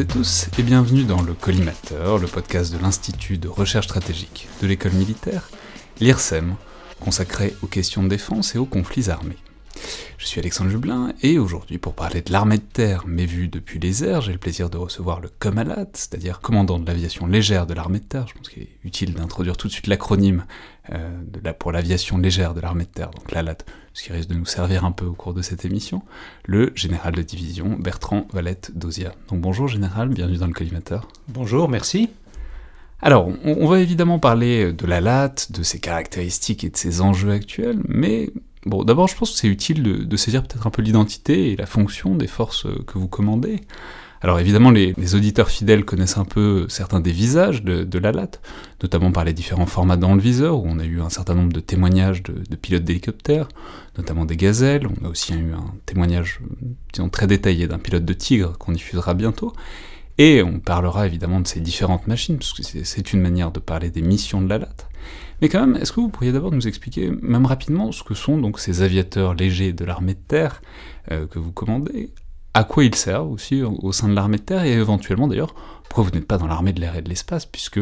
Et tous et bienvenue dans le Collimateur, le podcast de l'Institut de recherche stratégique de l'école militaire, l'IRSEM, consacré aux questions de défense et aux conflits armés. Je suis Alexandre Jublin et aujourd'hui pour parler de l'armée de terre mais vue depuis les airs, j'ai le plaisir de recevoir le Comalat, c'est-à-dire commandant de l'aviation légère de l'armée de terre. Je pense qu'il est utile d'introduire tout de suite l'acronyme euh, pour l'aviation légère de l'armée de terre, donc l'ALAT, ce qui risque de nous servir un peu au cours de cette émission, le général de division Bertrand Valette d'Ozia. Donc bonjour général, bienvenue dans le collimateur. Bonjour, merci. Alors, on, va évidemment parler de l'ALAT, de ses caractéristiques et de ses enjeux actuels, mais Bon, d'abord, je pense que c'est utile de, saisir peut-être un peu l'identité et la fonction des forces que vous commandez. Alors évidemment, les, auditeurs fidèles connaissent un peu certains des visages de, la LAT, notamment par les différents formats dans le viseur, où on a eu un certain nombre de témoignages de, pilotes d'hélicoptères, notamment des gazelles. On a aussi eu un témoignage, disons, très détaillé d'un pilote de tigre qu'on diffusera bientôt. Et on parlera évidemment de ces différentes machines, parce que c'est une manière de parler des missions de la LAT. Mais quand même, est-ce que vous pourriez d'abord nous expliquer, même rapidement, ce que sont donc ces aviateurs légers de l'armée de terre euh, que vous commandez, à quoi ils servent aussi au sein de l'armée de terre, et éventuellement d'ailleurs, pourquoi vous n'êtes pas dans l'armée de l'air et de l'espace, puisque,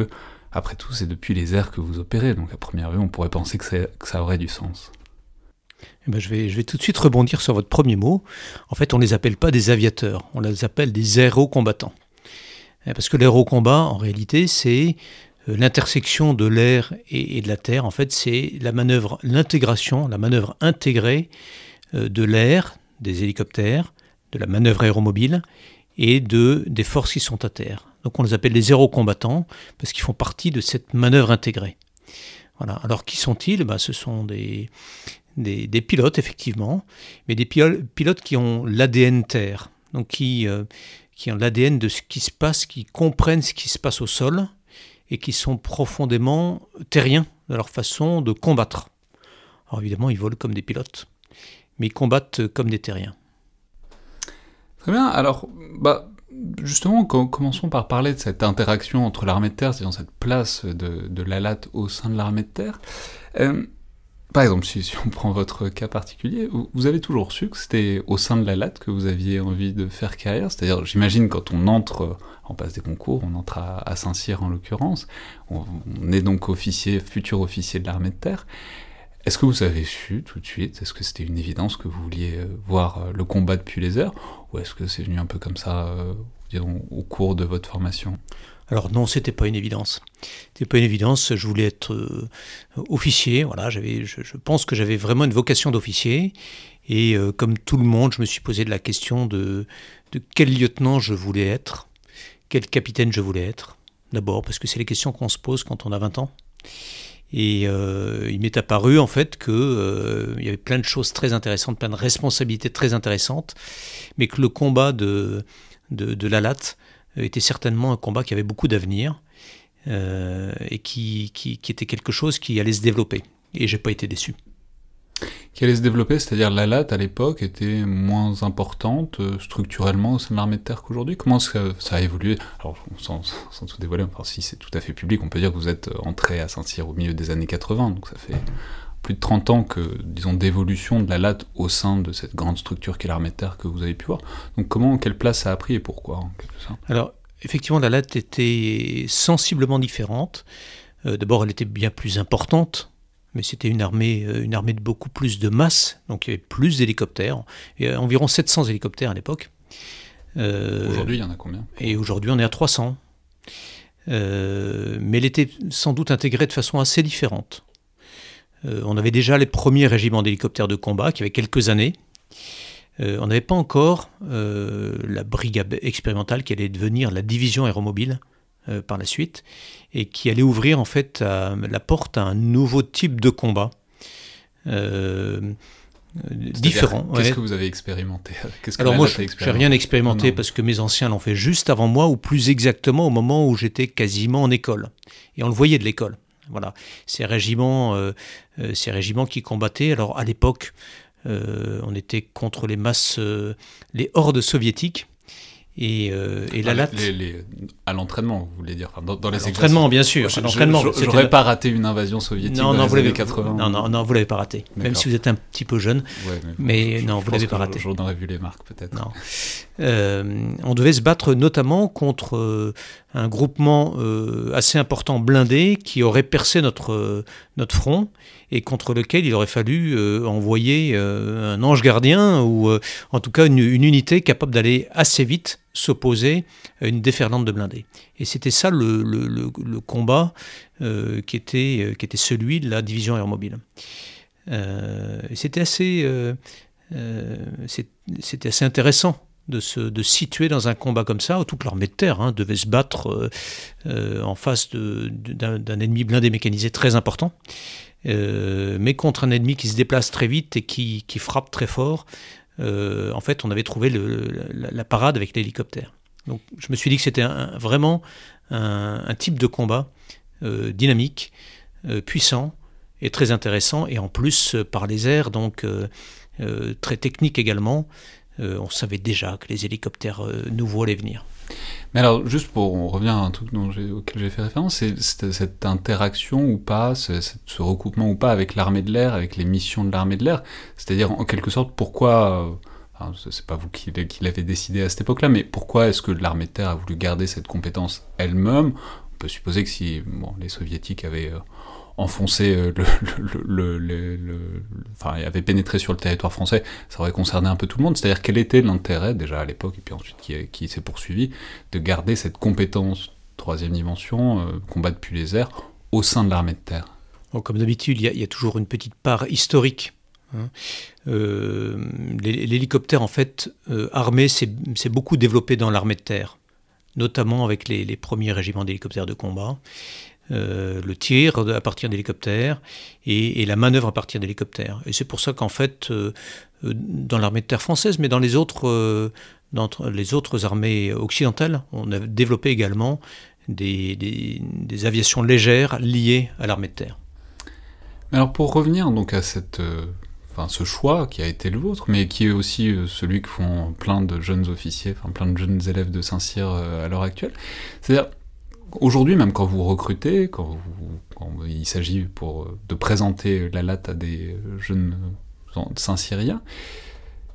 après tout, c'est depuis les airs que vous opérez, donc à première vue, on pourrait penser que, ça aurait du sens. Eh ben, je, vais, je vais tout de suite rebondir sur votre premier mot. En fait, on ne les appelle pas des aviateurs, on les appelle des aérocombattants. Eh, parce que l'aérocombat, en réalité, c'est euh, l'intersection de l'air et, de la terre, en fait, c'est la manœuvre, l'intégration, la manœuvre intégrée euh, de l'air, des hélicoptères, de la manœuvre aéromobile et de, des forces qui sont à terre. Donc on les appelle les aérocombattants parce qu'ils font partie de cette manœuvre intégrée. Alors qui sont-ils? Ben, Ce sont des, pilotes, effectivement, mais des pilotes qui ont l'ADN terre, donc qui, euh, ont l'ADN de ce qui se passe, qui comprennent ce qui se passe au sol, et qui sont profondément terriens dans leur façon de combattre. Alors évidemment, ils volent comme des pilotes, mais ils combattent comme des terriens. Très bien, alors bah, justement, commençons par parler de cette interaction entre l'armée de terre, c'est-à-dire cette place de, de l'ALAT au sein de l'armée de terre. Euh, par exemple, si, on prend votre cas particulier, vous, avez toujours su que c'était au sein de la LAT que vous aviez envie de faire carrière? C'est-à-dire, j'imagine, quand on entre, on passe des concours, on entre à, Saint-Cyr en l'occurrence, on, est donc officier, futur officier de l'armée de terre. Est-ce que vous avez su tout de suite Est-ce que c'était une évidence que vous vouliez euh, voir euh, le combat depuis les airs Ou est-ce que c'est venu un peu comme ça, euh, au cours de votre formation? Alors non, c'était pas une évidence. C'était pas une évidence. Je voulais être officier. Voilà, j'avais, je, pense que j'avais vraiment une vocation d'officier. Et comme tout le monde, je me suis posé de la question de, de quel lieutenant je voulais être, quel capitaine je voulais être. D'abord, parce que c'est les questions qu'on se pose quand on a 20 ans. Et euh, il m'est apparu en fait qu'il il y avait plein de choses très intéressantes, plein de responsabilités très intéressantes, mais que le combat de, de, euh, était certainement un combat qui avait beaucoup d'avenir euh, et qui, qui, était quelque chose qui allait se développer. Et j'ai pas été déçu. Qui allait se développer, c'est-à-dire la latte à l'époque était moins importante euh, structurellement au sein de l'armée de terre qu'aujourd'hui. Comment ça, a évolué? Alors, sans, sans, tout dévoiler, enfin, si c'est tout à fait public, on peut dire que vous êtes entré à Saint-Cyr au milieu des années 80, donc ça fait plus de 30 ans que, disons, d'évolution de la latte au sein de cette grande structure qu'est l'armée de terre que vous avez pu voir. Donc comment, quelle place ça a pris et pourquoi Alors, effectivement, la latte était sensiblement différente. Euh, d'abord, elle était bien plus importante, mais c'était une armée, euh, une armée de beaucoup plus de masse, donc il y avait plus d'hélicoptères, euh, environ 700 hélicoptères à l'époque. aujourd'hui, il y en a combien? Et aujourd'hui, on est à 300. mais elle était sans doute intégrée de façon assez différente. Euh, on avait déjà les premiers régiments d'hélicoptères de combat qui avaient quelques années. Euh, on n'avait pas encore euh, la brigade expérimentale qui allait devenir la division aéromobile par la suite et qui allait ouvrir en fait la porte à un nouveau type de combat différent. Qu'est-ce que vous avez expérimenté Alors moi, je n'ai rien expérimenté parce que mes anciens l'ont fait juste avant moi, ou plus exactement au moment où j'étais quasiment en école. Et on le voyait de l'école. Voilà, ces régiments, euh, euh, ces régiments qui combattaient. Alors à l'époque, euh, on était contre les masses, les hordes soviétiques. Et, euh, et la latte. les- les- à l'entraînement, vous voulez dire, enfin, dans, dans les L'entraînement, bien sûr. L'entraînement, J'aurais pas raté une invasion soviétique Non, dans non, les vous années l'avez 80. Non, non, non, vous l'avez pas raté. Même si vous êtes un petit peu jeune. Ouais, Mais je- non, je vous l'avez pas raté. J'en aurais vu les marques peut-être. Non. Euh, on devait se battre notamment contre euh, un groupement euh, assez important blindé qui aurait percé notre, notre front et contre lequel il aurait fallu euh, envoyer euh, un ange gardien ou euh, en tout cas une, unité capable d'aller assez vite s'opposer à une déferlante de blindés. Et c'était ça le, combat qui, était, qui était celui de la division aéromobile. Euh, et c'était assez, assez intéressant de se de situer dans un combat comme ça, où toute l'armée de terre hein, devait se battre euh, euh, en face d'un ennemi blindé mécanisé très important, euh, mais contre un ennemi qui se déplace très vite et qui, frappe très fort. En fait, on avait trouvé la, parade avec l'hélicoptère. Donc, je me suis dit que c'était vraiment un, un type de combat dynamique, puissant et très intéressant, et en plus par les airs, donc très technique également. Euh, on savait déjà que les hélicoptères euh, nouveaux allaient venir. Mais alors, juste pour, on revient à un truc dont auquel j'ai fait référence, c'est cette interaction ou pas, ce, recoupement ou pas avec l'armée de l'air, avec les missions de l'armée de l'air. C'est-à-dire, en quelque sorte, pourquoi, euh, enfin, c'est- pas vous qui, l'avez- décidé à cette époque-là, mais pourquoi est-ce que l'armée de terre a voulu garder cette compétence elle-même? On peut supposer que si bon, les soviétiques avaient enfoncé euh, le, le, avaient pénétré sur le territoire français, ça aurait concerné un peu tout le monde. C'est-à-dire, quel était l'intérêt, déjà à l'époque, et puis ensuite qui, s'est poursuivi, de garder cette compétence troisième dimension, euh, combat depuis les airs, au sein de l'armée de terre? Comme d'habitude, il y, a- toujours une petite part historique. hein. Euh, l'hé- L'hélicoptère, en fait, armé, s'est beaucoup développé dans l'armée de terre, notamment avec les premiers régiments d'hélicoptères de combat. Euh, le tir à partir d'hélicoptères et, la manœuvre à partir d'hélicoptères. Et c'est pour ça qu'en fait, euh, euh, dans l'armée de terre française, mais dans les autres, dans les autres armées occidentales, on a développé également des, des- aviations légères liées à l'armée de terre. Alors pour revenir donc à cette, enfin ce choix qui a été le vôtre, mais qui est aussi celui que font plein de jeunes officiers, enfin plein de jeunes élèves de Saint-Cyr à l'heure actuelle, c'est-à-dire aujourd'hui même quand vous recrutez, quand, il s'agit euh, de présenter la latte à des euh, jeunes euh, Saint-Cyriens,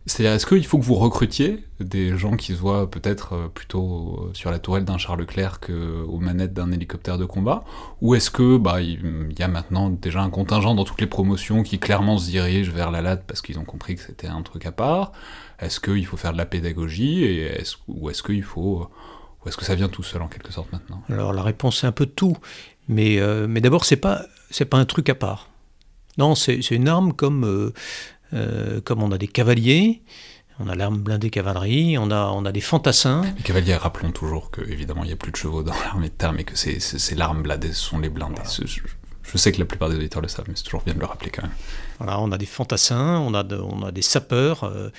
c'est-à-dire, est-ce qu'il faut que vous recrutiez des gens qui se voient peut-être plutôt sur la tourelle d'un Charles Leclerc qu'aux manettes d'un hélicoptère de combat? Ou est-ce que bah, il y a maintenant déjà un contingent dans toutes les promotions qui clairement se dirige vers la latte parce qu'ils ont compris que c'était un truc à part? Est-ce qu'il faut faire de la pédagogie et Ou est-ce qu'il faut. Ou est-ce que ça vient tout seul en quelque sorte maintenant? Alors la réponse c'est un peu tout, mais, euh, mais d'abord c'est pas c'est pas un truc à part. Non, c'est une arme comme euh, euh, comme on a des cavaliers, on a l'arme blindée cavalerie, on a on a des fantassins. Les cavaliers, rappelons toujours que évidemment il n'y a plus de chevaux dans l'armée de terre, mais que c'est, l'arme blindée, ce sont les blindés. Je sais que la plupart des auditeurs le savent, mais c'est toujours bien de le rappeler quand même. On a des fantassins, on a des sapeurs euh,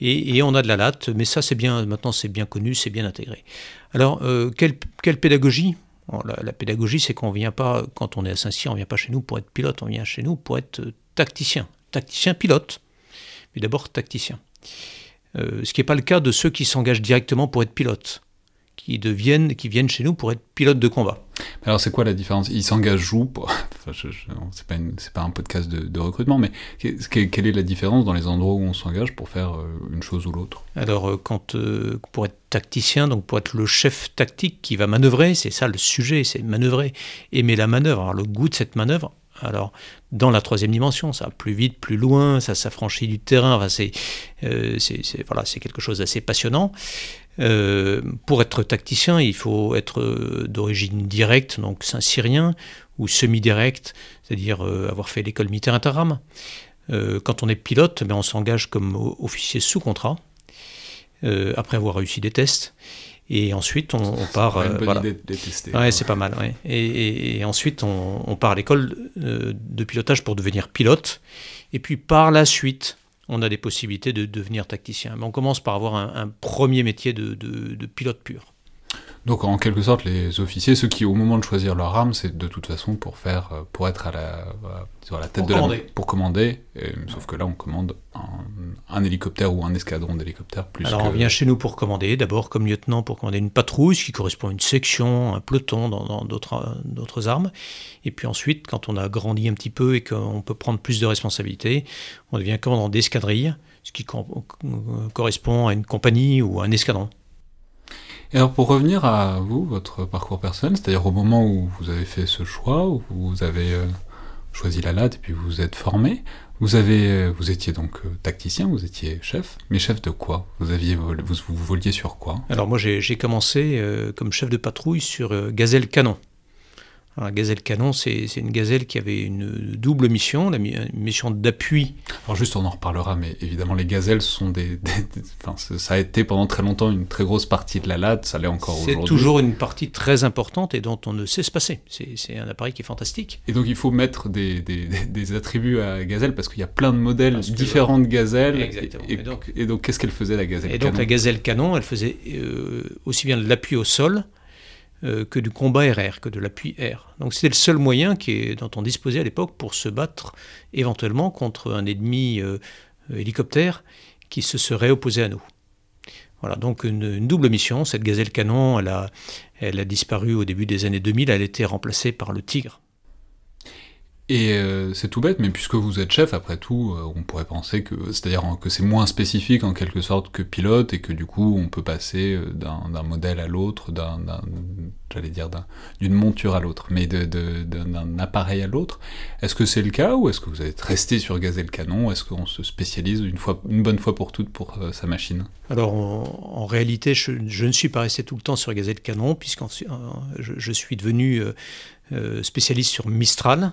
et, on a de la latte, mais ça c'est bien maintenant c'est bien connu, c'est bien intégré. Alors euh, quelle, pédagogie? La, pédagogie, c'est qu'on vient pas, quand on est à Saint-Cyr, on vient pas chez nous pour être pilote, on vient chez nous pour être euh, tacticien. Tacticien pilote, mais d'abord tacticien. Ce qui n'est pas le cas de ceux qui s'engagent directement pour être pilote, qui, deviennent, qui viennent chez nous pour être pilote de combat. Alors c'est quoi la différence? Ils s'engagent où pour... enfin, C'est pas, un podcast de, de recrutement, mais que- que- quelle est la différence dans les endroits où on s'engage pour faire euh, une chose ou l'autre? Alors, euh, quand, euh, pour être tacticien, donc pour être le chef tactique qui va manœuvrer, c'est ça le sujet, c'est manœuvrer, aimer la manœuvre, avoir le goût de cette manœuvre. Alors, dans la troisième dimension, ça va plus vite, plus loin, ça s'affranchit du terrain, enfin, c'est euh, voilà, c'est quelque chose d'assez passionnant. Euh, pour être tacticien, il faut être euh, d'origine directe, donc saint-cyrien, ou semi-direct, c'est-à-dire euh, avoir fait l'école militaire interram. Euh, quand on est pilote, ben, on s'engage comme officier sous contrat, après avoir réussi des tests. Et ensuite, on, on part. C'est une bonne voilà. idée de les tester. Ouais, c'est pas mal. ouais. Et, et- et ensuite, on, on part à l'école de pilotage pour devenir pilote. Et puis, par la suite, on a des possibilités de devenir tacticien. Mais on commence par avoir un, premier métier de- de pilote pur. Donc en quelque sorte, les officiers, ceux qui au moment de choisir leur arme, c'est de toute façon pour faire, euh, pour être à la, sur la tête Pour de commander. la, pour commander. et- sauf que là, on commande un, un hélicoptère ou un escadron d'hélicoptères plus Alors que. on vient chez nous pour commander, d'abord comme lieutenant pour commander une patrouille, ce qui correspond à une section, un peloton dans dans d'autres armes. Et puis ensuite, quand on a grandi un petit peu et qu'on peut prendre plus de responsabilités, on devient commandant d'escadrille, ce qui euh, correspond à une compagnie ou à un escadron. Alors pour revenir à vous, votre parcours personnel, c'est-à-dire au moment où vous avez fait ce choix, où vous avez euh, choisi la latte et puis vous êtes formé, vous avez, euh, vous étiez donc euh, tacticien, vous étiez chef, mais chef de quoi? Vous aviez, vous, voliez sur quoi? Alors moi j'ai commencé comme chef de patrouille sur Gazelle Canon. Alors, Gazelle Canon, c'est c'est une gazelle qui avait une double mission, la une mission d'appui Alors juste, on en reparlera, mais évidemment, les gazelles sont des... des- des- enfin, ça- a été pendant très longtemps une très grosse partie de la latte, ça l'est encore C'est aujourd'hui. toujours une partie très importante et dont on ne sait se passer. C'est c'est un appareil qui est fantastique. Et donc il faut mettre des, attributs à gazelle, parce qu'il y a plein de modèles Parce que- différents de gazelles. Exactement. Et, Et donc- et donc qu'est-ce qu'elle faisait, la gazelle Et donc canon la gazelle canon, elle faisait euh, aussi bien de l'appui au sol que du combat RR, que de l'appui air. Donc c'était le seul moyen qui dont on disposait à l'époque pour se battre éventuellement contre un ennemi euh, hélicoptère qui se serait opposé à nous. Voilà, donc une, une double mission. Cette gazelle canon, elle a, elle a disparu au début des années 2000, elle a été remplacée par le Tigre. Et euh, c'est tout bête, mais puisque vous êtes chef, après tout, euh, on pourrait penser que, c'est-à-dire que c'est moins spécifique en quelque sorte que pilote, et que du coup, on peut passer euh, d'un modèle à l'autre, d'un, j'allais dire, d'un- d'une monture à l'autre, mais d'un appareil à l'autre. Est-ce que c'est le cas, ou est-ce que vous êtes resté sur Gazelle Canon Est-ce qu'on se spécialise une, fois, une bonne fois pour toutes pour sa machine? Alors en, en réalité, je, ne suis pas resté tout le temps sur Gazelle Canon, puisque je, je suis devenu spécialiste sur Mistral.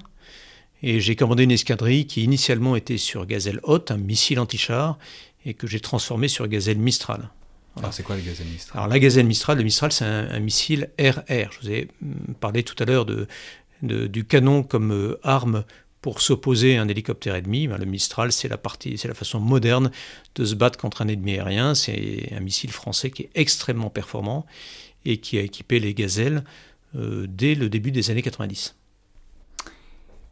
Et j'ai commandé une escadrille qui initialement était sur Gazelle Haute, un missile anti-char, et que j'ai transformé sur Gazelle Mistral. Alors c'est quoi les Gazelle Mistral? Alors la Gazelle Mistral, le Mistral, c'est un, un missile RR. Je vous ai hum, parlé tout à l'heure de, de- du canon comme euh, arme pour s'opposer à un hélicoptère ennemi. Ben, le Mistral, c'est la partie, c'est la façon moderne de se battre contre un ennemi aérien. C'est un missile français qui est extrêmement performant et qui a équipé les Gazelles euh, dès le début des années 90.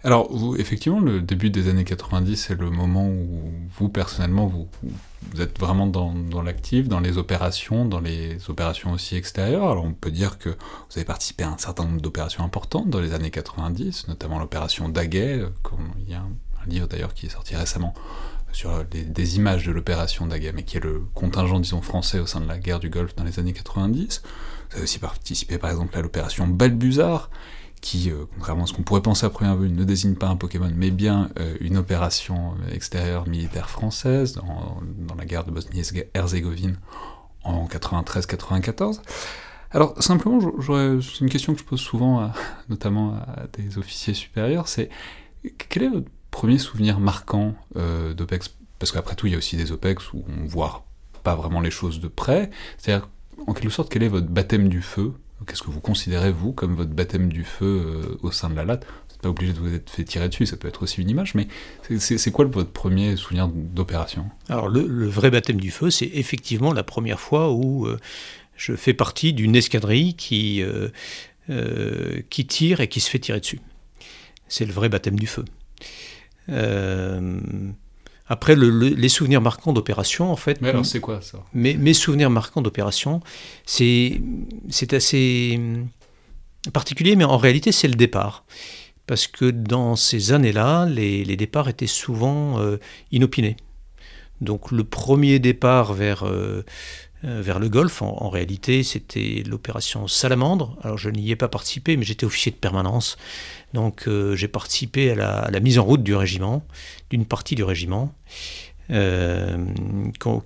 Alors, effectivement, le début des années 90, c'est le moment où vous, personnellement, vous, êtes vraiment dans, l'actif, dans les opérations, dans les opérations aussi extérieures. Alors, on peut dire que vous avez participé à un certain nombre d'opérations importantes dans les années 90, notamment l'opération Daguet. euh, Il y a un, livre d'ailleurs qui est sorti récemment sur les- des images de l'opération Daguet, mais qui est le contingent, disons, français au sein de la guerre du Golfe dans les années 90. Vous avez aussi participé, par exemple, à l'opération Balbuzard, qui, euh, contrairement à ce qu'on pourrait penser à première vue, ne désigne pas un Pokémon, mais bien euh, une opération extérieure militaire française dans, la guerre de Bosnie-Herzégovine en 93-94. Alors, simplement, c'est une question que je pose souvent, notamment à des officiers supérieurs, c'est quel est votre premier souvenir marquant euh, d'OPEX? Parce qu'après tout, il y a aussi des OPEX où on voit pas vraiment les choses de près. C'est-à-dire, en quelque sorte, quel est votre baptême du feu? Qu'est-ce que vous considérez, vous, comme votre baptême du feu euh, au sein de la latte? Vous n'êtes pas obligé de vous être fait tirer dessus, ça peut être aussi une image, mais c'est- quoi votre premier souvenir d'opération? Alors le, vrai baptême du feu, c'est effectivement la première fois où euh, je fais partie d'une escadrille qui, euh, qui tire et qui se fait tirer dessus. C'est le vrai baptême du feu. Euh, après, le- le- les souvenirs marquants d'opération, en fait, Mais alors, c'est quoi ça? Mes, mes souvenirs marquants d'opération, c'est c'est assez hum, particulier, mais en réalité, c'est le départ. Parce que dans ces années-là, les, les départs étaient souvent euh, inopinés. Donc le premier départ vers, euh, euh, vers le Golfe, en, en réalité, c'était l'opération Salamandre. Alors je n'y ai pas participé, mais j'étais officier de permanence. Donc euh, j'ai participé à la, mise en route du régiment, d'une partie du régiment euh,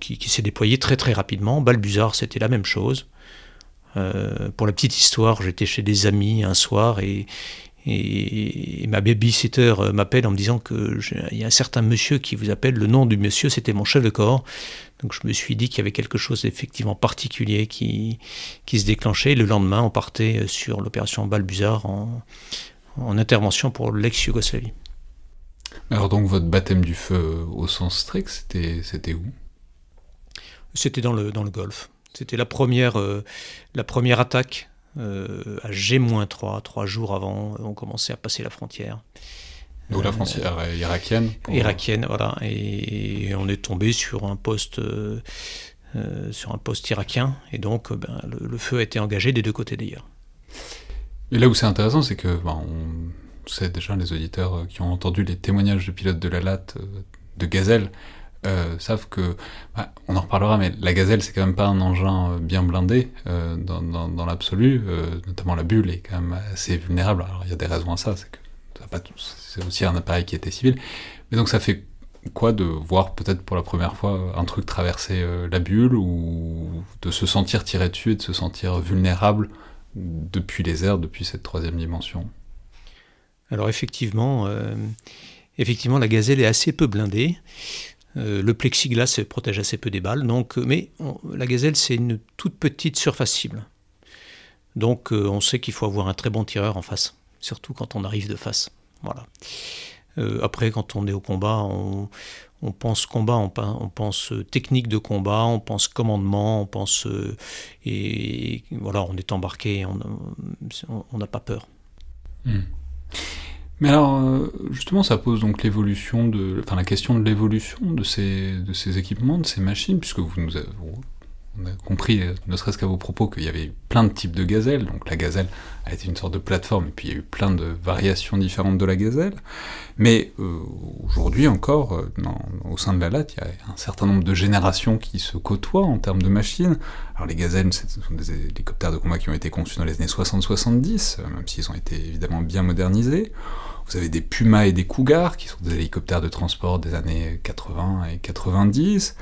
qui, s'est déployé très très rapidement. Balbuzard, c'était la même chose. Euh, pour la petite histoire, j'étais chez des amis un soir et, ma babysitter m'appelle en me disant que j'ai- il y a un certain monsieur qui vous appelle. Le nom du monsieur, c'était mon chef de corps. Donc je me suis dit qu'il y avait quelque chose d'effectivement particulier qui, qui se déclenchait. Le lendemain, on partait sur l'opération Balbuzard en, en intervention pour l'ex-Yougoslavie. Alors donc, votre baptême du feu euh, au sens strict, c'était c'était où? C'était dans le, dans le Golfe. C'était la première, la première attaque à G-3, trois jours avant, on commençait à passer la frontière. Donc la frontière irakienne Irakienne, voilà. Et on est tombé sur un poste, sur un poste irakien, et donc ben, le, feu a été engagé des deux côtés d'ailleurs. Et là où c'est intéressant, c'est que ben, on déjà, les auditeurs qui ont entendu les témoignages de pilotes de la latte de Gazelle, euh, savent que, bah, on en reparlera, mais la gazelle c'est quand même pas un engin euh, bien blindé euh, dans, dans, l'absolu, notamment la bulle est quand même assez vulnérable. Alors il y a des raisons à ça, c'est que c'est aussi un appareil qui était civil, mais donc ça fait quoi de voir peut-être pour la première fois un truc traverser la bulle ou de se sentir tiré dessus et de se sentir vulnérable depuis les airs, depuis cette troisième dimension Alors effectivement, effectivement la gazelle est assez peu blindée. Euh, le plexiglas protège assez peu des balles, donc, euh, mais la gazelle, c'est une toute petite surface cible. Donc euh, on sait qu'il faut avoir un très bon tireur en face, surtout quand on arrive de face. Voilà. Après, quand on est au combat, on, pense combat, on, pense technique de combat, on pense commandement, on pense et, voilà, on est embarqué, on n'a pas peur. Hmm. Mais alors, euh, justement, ça pose donc l'évolution de, enfin la question de l'évolution de ces, de ces équipements, de ces machines, puisque vous nous avez, on a compris, euh, ne serait-ce qu'à vos propos, qu'il y avait plein de types de gazelles. Donc la gazelle a été une sorte de plateforme, et puis il y a eu plein de variations différentes de la gazelle. Mais euh, aujourd'hui encore, au sein de la latte, il y a un certain nombre de générations qui se côtoient en termes de machines. Alors les gazelles, ce sont des hélicoptères de combat qui ont été conçus dans les années 60-70, même s'ils ont été évidemment bien modernisés. Vous avez des Pumas et des Cougars, qui sont des hélicoptères de transport des années 80 et 90.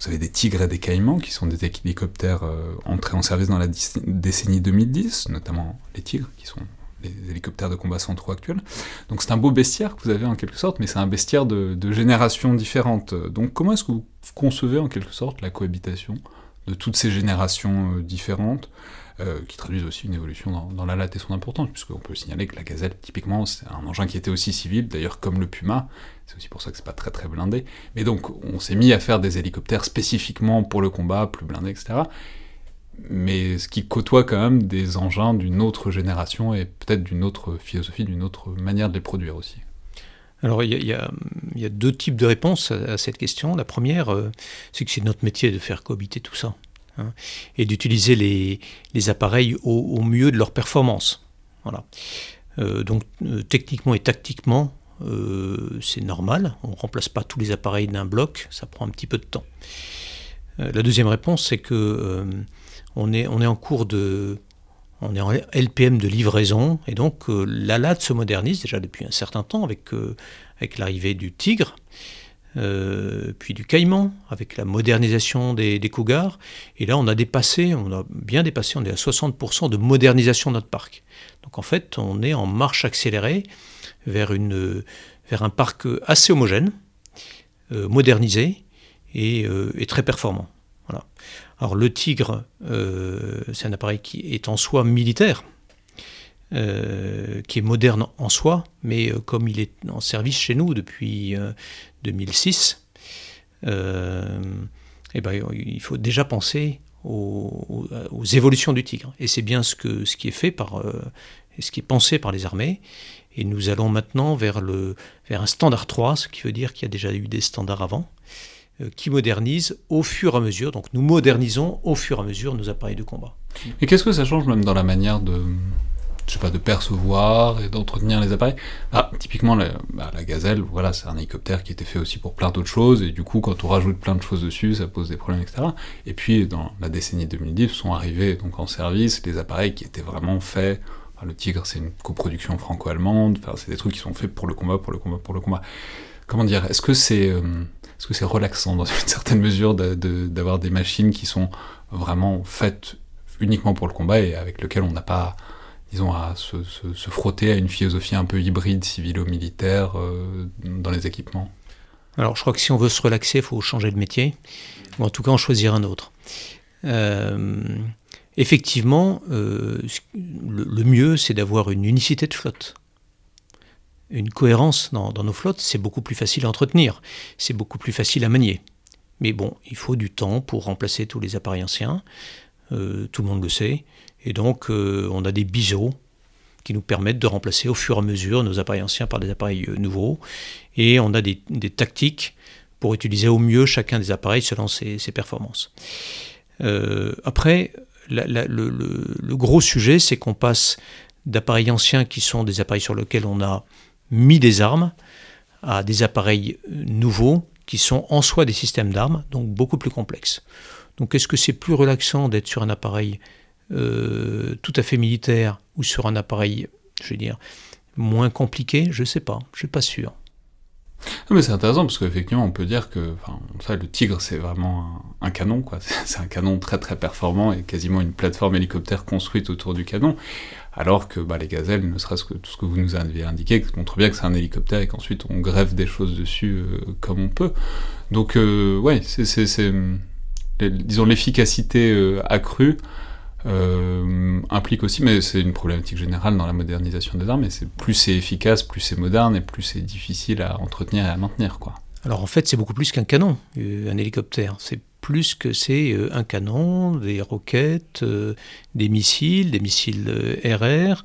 Vous avez des Tigres et des Caïmans, qui sont des hélicoptères euh, entrés en service dans la décennie 2010, notamment les Tigres, qui sont les hélicoptères de combat centraux actuels. Donc c'est un beau bestiaire que vous avez en quelque sorte, mais c'est un bestiaire de, générations différentes. Donc comment est-ce que vous concevez en quelque sorte la cohabitation de toutes ces générations euh, différentes? Euh, qui traduisent aussi une évolution dans, la latte et son importance, puisqu'on peut signaler que la gazelle, typiquement, c'est un engin qui était aussi civil, d'ailleurs comme le Puma, c'est aussi pour ça que c'est pas très très blindé, mais donc on s'est mis à faire des hélicoptères spécifiquement pour le combat, plus blindés, etc., mais ce qui côtoie quand même des engins d'une autre génération et peut-être d'une autre philosophie, d'une autre manière de les produire aussi. Alors il y, a, deux types de réponses à, cette question. La première, euh, c'est que c'est notre métier de faire cohabiter tout ça. Hein, et d'utiliser les, appareils au, mieux de leur performance. Voilà. Euh, donc euh, techniquement et tactiquement, euh, c'est normal. On ne remplace pas tous les appareils d'un bloc, ça prend un petit peu de temps. la deuxième réponse, c'est que on, est, en cours de, on est en LPM de livraison, et donc la LAD se modernise déjà depuis un certain temps avec, avec l'arrivée du Tigre. Euh, puis du Caïman, avec la modernisation des, Cougars. Et là, on a dépassé, on a bien dépassé, on est à 60% de modernisation de notre parc. Donc en fait, on est en marche accélérée vers, une, vers un parc assez homogène, euh, modernisé euh, et, très performant. Voilà. Alors le Tigre, c'est un appareil qui est en soi militaire. Qui est moderne en soi, mais comme il est en service chez nous depuis, 2006, euh, eh ben, il faut déjà penser aux, évolutions du Tigre. Et c'est bien ce, qui est fait par, euh, ce qui est pensé par les armées. Et nous allons maintenant vers, le, vers un standard 3, ce qui veut dire qu'il y a déjà eu des standards avant, euh, qui modernisent au fur et à mesure. Donc nous modernisons au fur et à mesure nos appareils de combat. Et qu'est-ce que ça change même dans la manière de, je sais pas, de percevoir et d'entretenir les appareils. Ah, typiquement, la, bah, la gazelle, voilà, c'est un hélicoptère qui était fait aussi pour plein d'autres choses, et du coup, quand on rajoute plein de choses dessus, ça pose des problèmes, etc. Et puis, dans la décennie 2010, sont arrivés donc en service des appareils qui étaient vraiment faits. le Tigre, c'est une coproduction franco-allemande. Enfin, c'est des trucs qui sont faits pour le combat, pour le combat, pour le combat. Comment dire Est-ce que c'est euh, est-ce que c'est relaxant dans une certaine mesure d'avoir des machines qui sont vraiment faites uniquement pour le combat et avec lesquelles on n'a pas disons, à se, frotter à une philosophie un peu hybride, civilo-militaire, euh, dans les équipements Alors, je crois que si on veut se relaxer, il faut changer de métier, ou en tout cas en choisir un autre. Euh, effectivement, euh, le, mieux, c'est d'avoir une unicité de flotte. Une cohérence dans, nos flottes, c'est beaucoup plus facile à entretenir, c'est beaucoup plus facile à manier. Mais bon, il faut du temps pour remplacer tous les appareils anciens. Tout le monde le sait. Et donc, euh, on a des biseaux qui nous permettent de remplacer au fur et à mesure nos appareils anciens par des appareils euh, nouveaux. Et on a des, tactiques pour utiliser au mieux chacun des appareils selon ses, performances. après, le, gros sujet, c'est qu'on passe d'appareils anciens qui sont des appareils sur lesquels on a mis des armes à des appareils nouveaux qui sont en soi des systèmes d'armes, donc beaucoup plus complexes. Donc est-ce que c'est plus relaxant d'être sur un appareil euh, tout à fait militaire ou sur un appareil, je veux dire, moins compliqué Je ne sais pas, je ne suis pas sûr. mais c'est intéressant parce qu'effectivement, on peut dire que ça, le Tigre, c'est vraiment un, canon. quoi. C'est un canon très très performant et quasiment une plateforme hélicoptère construite autour du canon. Alors que bah, les gazelles, ne serait-ce que tout ce que vous nous avez indiqué, montre bien que c'est un hélicoptère et qu'ensuite on greffe des choses dessus euh, comme on peut. Donc, euh, ouais, c'est disons l'efficacité euh, accrue euh, implique aussi, mais c'est une problématique générale dans la modernisation des armes, et c'est plus c'est efficace, plus c'est moderne, et plus c'est difficile à entretenir et à maintenir, quoi. Alors en fait, c'est beaucoup plus qu'un canon, euh, un hélicoptère. C'est plus que c'est un canon, des roquettes, des missiles, des missiles RR,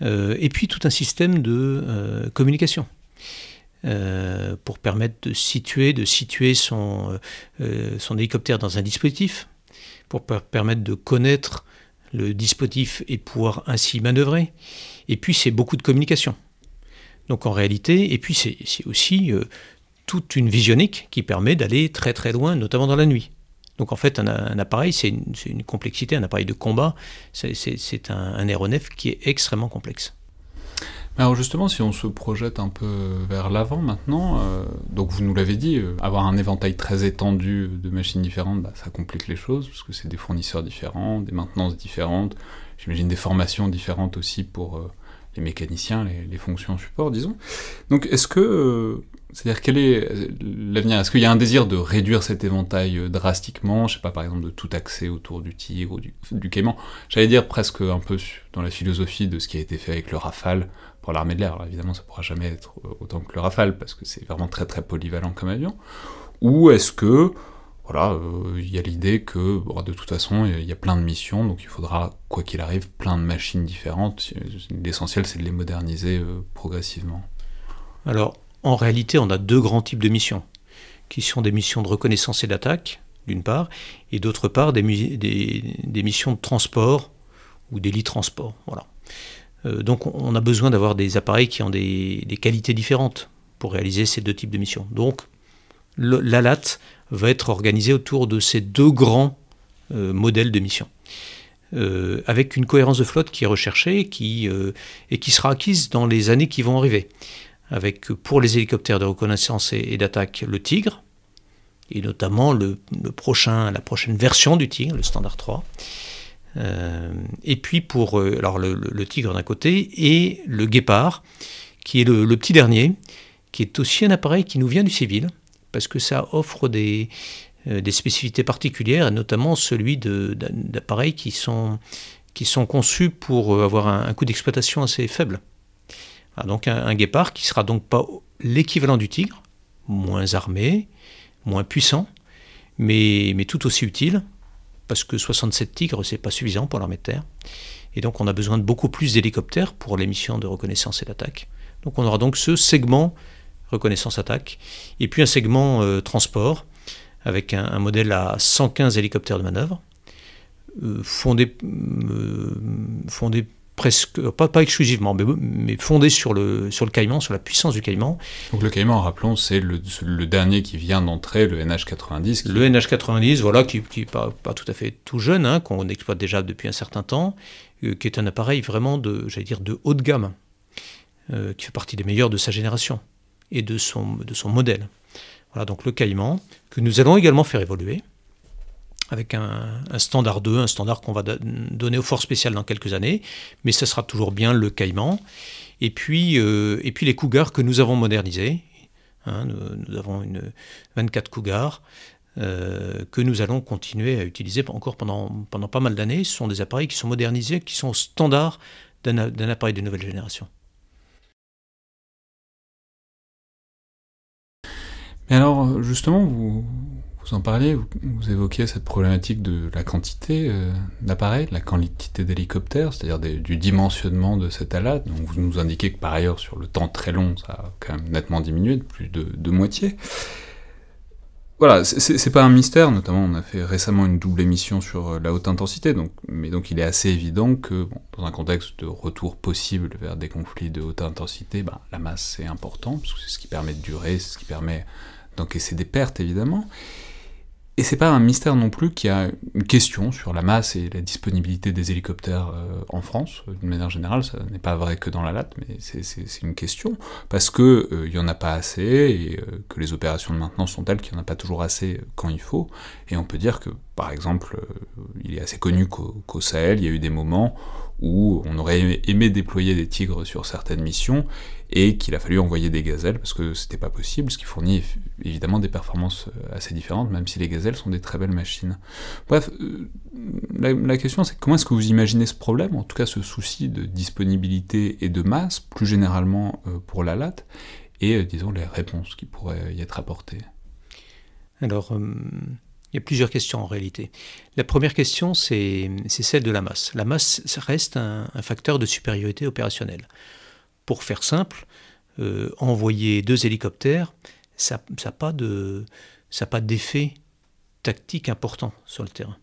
et puis tout un système de communication. Euh, pour permettre de situer, de situer son, euh, son hélicoptère dans un dispositif, pour permettre de connaître le dispositif et pouvoir ainsi manœuvrer. Et puis c'est beaucoup de communication. Donc en réalité, et puis c'est aussi euh, toute une visionique qui permet d'aller très très loin, notamment dans la nuit. Donc en fait, un, appareil, c'est une, complexité, un appareil de combat, c'est un, un aéronef qui est extrêmement complexe. Alors justement, si on se projette un peu vers l'avant maintenant, euh, donc vous nous l'avez dit, euh, avoir un éventail très étendu de machines différentes, bah, ça complique les choses, parce que c'est des fournisseurs différents, des maintenances différentes, j'imagine des formations différentes aussi pour euh, les mécaniciens, les, les, fonctions support, disons. Donc est-ce que c'est-à-dire, quel est l'avenir? Est-ce qu'il y a un désir de réduire cet éventail euh, drastiquement? Je sais pas, par exemple, de tout axer autour du tigre ou du, du J'allais dire presque un peu dans la philosophie de ce qui a été fait avec le Rafale l'armée de l'air. Évidemment, ça pourra jamais être euh, autant que le Rafale, parce que c'est vraiment très très polyvalent comme avion. Ou est-ce que, voilà, euh, il y a l'idée que, de toute façon, il y a plein de missions, donc il faudra, quoi qu'il arrive, plein de machines différentes. L'essentiel, c'est de les moderniser progressivement. Alors, en réalité, on a deux grands types de missions, qui sont des missions de reconnaissance et d'attaque, d'une part, et d'autre part, des, missions de transport ou des lits transport. Voilà. Euh, donc on a besoin d'avoir des appareils qui ont des, qualités différentes pour réaliser ces deux types de missions. Donc l'ALAT va être organisé autour de ces deux grands euh, modèles de mission. Euh, avec une cohérence de flotte qui est recherchée qui, et qui sera acquise dans les années qui vont arriver avec pour les hélicoptères de reconnaissance et, d'attaque le Tigre, et notamment la prochaine version du Tigre, le Standard 3. Euh, et puis pour euh, alors le, Tigre d'un côté et le Guépard, qui est le, petit dernier, qui est aussi un appareil qui nous vient du civil, parce que ça offre des, euh, des spécificités particulières, notamment celui d'appareils qui sont, qui sont conçus pour avoir un coût d'exploitation assez faible. Ah, donc un, guépard qui sera donc pas l'équivalent du tigre, moins armé, moins puissant, mais, mais tout aussi utile, parce que 67 tigres, c'est pas suffisant pour l'armée de terre. Et donc on a besoin de beaucoup plus d'hélicoptères pour les missions de reconnaissance et d'attaque. Donc on aura donc ce segment reconnaissance-attaque, et puis un segment euh, transport, avec un, modèle à 115 hélicoptères de manœuvre, euh, fondé, euh, presque, pas, pas exclusivement, mais, fondé sur le, sur le Caïman, sur la puissance du Caïman. Donc le Caïman, rappelons, c'est le, le, dernier qui vient d'entrer, le NH90. Le NH90, voilà, qui n'est pas, pas, tout à fait tout jeune, hein, qu'on exploite déjà depuis un certain temps, euh, qui est un appareil vraiment de, j'allais dire, de haut de gamme, euh, qui fait partie des meilleurs de sa génération et de son, de son modèle. Voilà, donc le Caïman, que nous allons également faire évoluer avec un, standard 2, un standard qu'on va donner aux forces spéciales dans quelques années, mais ce sera toujours bien le Caïman. Et puis, euh, et puis les Cougars que nous avons modernisés. Hein, nous, avons une 24 Cougars euh, que nous allons continuer à utiliser encore pendant, pendant pas mal d'années. Ce sont des appareils qui sont modernisés, qui sont standards d'un appareil de nouvelle génération. Mais alors, justement, vous, Vous en parliez, vous, évoquiez cette problématique de la quantité euh, d'appareils, la quantité d'hélicoptères, c'est-à-dire du dimensionnement de cette ALAT. Donc vous nous indiquez que par ailleurs, sur le temps très long, ça a quand même nettement diminué de plus de, moitié voilà, c'est pas un mystère, notamment on a fait récemment une double émission sur euh, la haute intensité, donc, mais donc il est assez évident que dans un contexte de retour possible vers des conflits de haute intensité, bah, la masse c'est important, parce que c'est ce qui permet de durer, c'est ce qui permet d'encaisser des pertes évidemment, et c'est pas un mystère non plus qu'il y a une question sur la masse et la disponibilité des hélicoptères euh, en France. D'une manière générale, ça n'est pas vrai que dans la latte, mais c'est une question. Parce que il euh, y en a pas assez, et euh, que les opérations de maintenance sont telles qu'il n'y en a pas toujours assez quand il faut. Et on peut dire que, par exemple, il est assez connu qu'au Sahel, il y a eu des moments où on aurait aimé déployer des tigres sur certaines missions, et qu'il a fallu envoyer des gazelles parce que c'était pas possible, ce qui fournit évidemment des performances euh, assez différentes, même si les gazelles sont des très belles machines. Bref, euh, la, question c'est comment est-ce que vous imaginez ce problème, en tout cas ce souci de disponibilité et de masse, plus généralement euh, pour la latte, et disons les réponses qui pourraient y être apportées? Alors, il y a plusieurs questions en réalité. La première question, c'est celle de la masse. La masse reste un facteur de supériorité opérationnelle. Pour faire simple, euh, envoyer deux hélicoptères, ça n'a pas d'effet tactique important sur le terrain.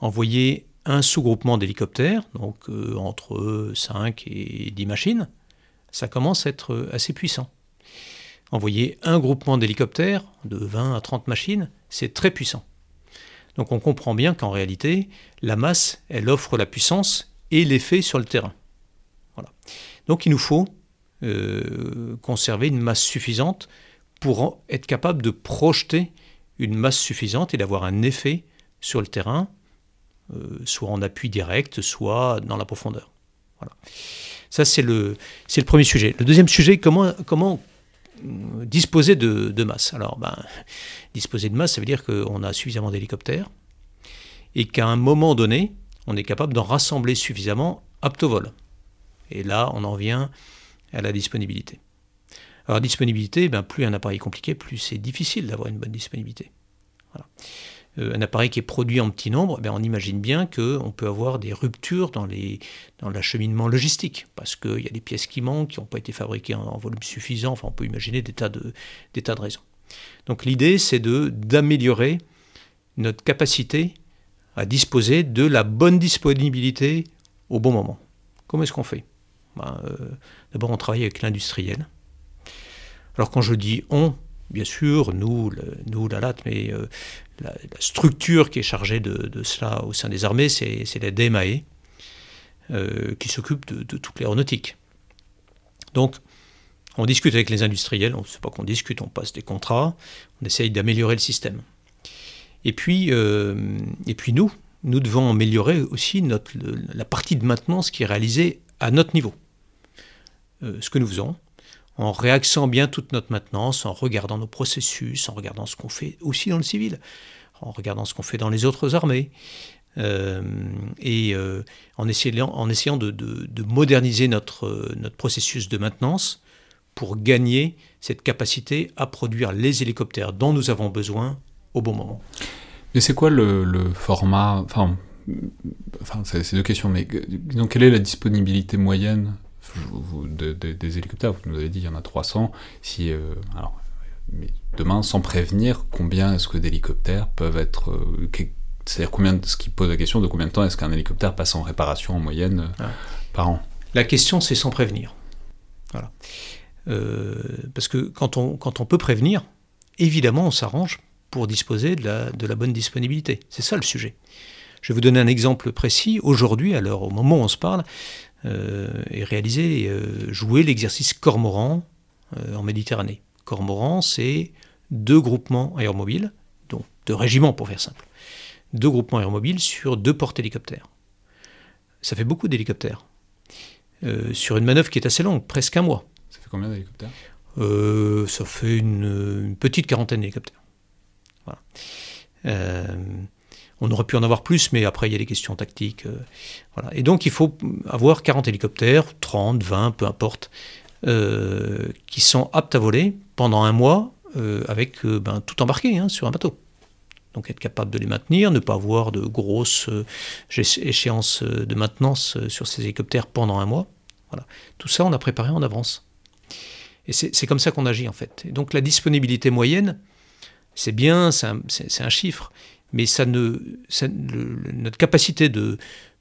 Envoyer un sous-groupement d'hélicoptères, donc euh, entre 5 et 10 machines, ça commence à être assez puissant. Envoyer un groupement d'hélicoptères de 20 à 30 machines, c'est très puissant. Donc on comprend bien qu'en réalité, la masse, elle offre la puissance et l'effet sur le terrain. Donc il nous faut euh, conserver une masse suffisante pour être capable de projeter une masse suffisante et d'avoir un effet sur le terrain, euh, soit en appui direct, soit dans la profondeur. Voilà. Ça, c'est le, premier sujet. Le deuxième sujet, comment, comment disposer de, masse Alors, ben, disposer de masse, ça veut dire qu'on a suffisamment d'hélicoptères et qu'à un moment donné, on est capable d'en rassembler suffisamment apte au vol. Et là, on en vient à la disponibilité. Alors, disponibilité, ben, plus un appareil est compliqué, plus c'est difficile d'avoir une bonne disponibilité. Un appareil qui est produit en petit nombre, ben, on imagine bien qu'on peut avoir des ruptures dans, l'acheminement logistique, parce qu'il y a des pièces qui manquent, qui n'ont pas été fabriquées en, volume suffisant, enfin on peut imaginer des tas de, raisons. Donc l'idée, c'est d'améliorer notre capacité à disposer de la bonne disponibilité au bon moment. Comment est-ce qu'on fait? Ben, euh, d'abord, on travaille avec l'industriel. Alors quand je dis on, bien sûr, nous, nous la LAT, mais euh, la, structure qui est chargée de, cela au sein des armées, c'est la DMAE, euh, qui s'occupe de, toute l'aéronautique. Donc, on discute avec les industriels, on ne sait pas qu'on discute, on passe des contrats, on essaye d'améliorer le système. Et puis, et puis nous, nous devons améliorer aussi notre, la partie de maintenance qui est réalisée à notre niveau. Euh, ce que nous faisons, en réaxant bien toute notre maintenance, en regardant nos processus, en regardant ce qu'on fait aussi dans le civil, en regardant ce qu'on fait dans les autres armées, euh, et euh, en essayant, en essayant de, moderniser notre, notre processus de maintenance pour gagner cette capacité à produire les hélicoptères dont nous avons besoin au bon moment. Mais c'est quoi le, format? Enfin, enfin c'est deux questions, mais donc, quelle est la disponibilité moyenne? Des hélicoptères, vous nous avez dit il y en a 300. Si, euh, alors, mais demain, sans prévenir, combien est-ce que d'hélicoptères peuvent être. Euh, c'est-à-dire combien, ce qui pose la question de combien de temps est-ce qu'un hélicoptère passe en réparation en moyenne euh, ah. par an? La question, c'est sans prévenir. Voilà. parce que quand on, quand on peut prévenir, évidemment, on s'arrange pour disposer de la, de la bonne disponibilité. C'est ça le sujet. Je vais vous donner un exemple précis. Aujourd'hui, alors au moment où on se parle, et réaliser, euh, jouer l'exercice Cormoran euh, en Méditerranée. Cormoran, c'est deux groupements aéromobiles, donc deux régiments pour faire simple, deux groupements aéromobiles sur deux portes-hélicoptères. Ça fait beaucoup d'hélicoptères. sur une manœuvre qui est assez longue, presque un mois. Ça fait combien d'hélicoptères? Ça fait une, petite quarantaine d'hélicoptères. Voilà. On aurait pu en avoir plus, mais après, il y a des questions tactiques. Euh, voilà. Et donc, il faut avoir 40 hélicoptères, 30, 20, peu importe, euh, qui sont aptes à voler pendant un mois avec ben, tout embarqué hein, sur un bateau. Donc être capable de les maintenir, ne pas avoir de grosses échéances de maintenance sur ces hélicoptères pendant un mois. Voilà. Tout ça, on a préparé en avance. Et c'est comme ça qu'on agit en fait. Et donc la disponibilité moyenne, c'est bien, c'est un, chiffre, mais ça ne, notre capacité de,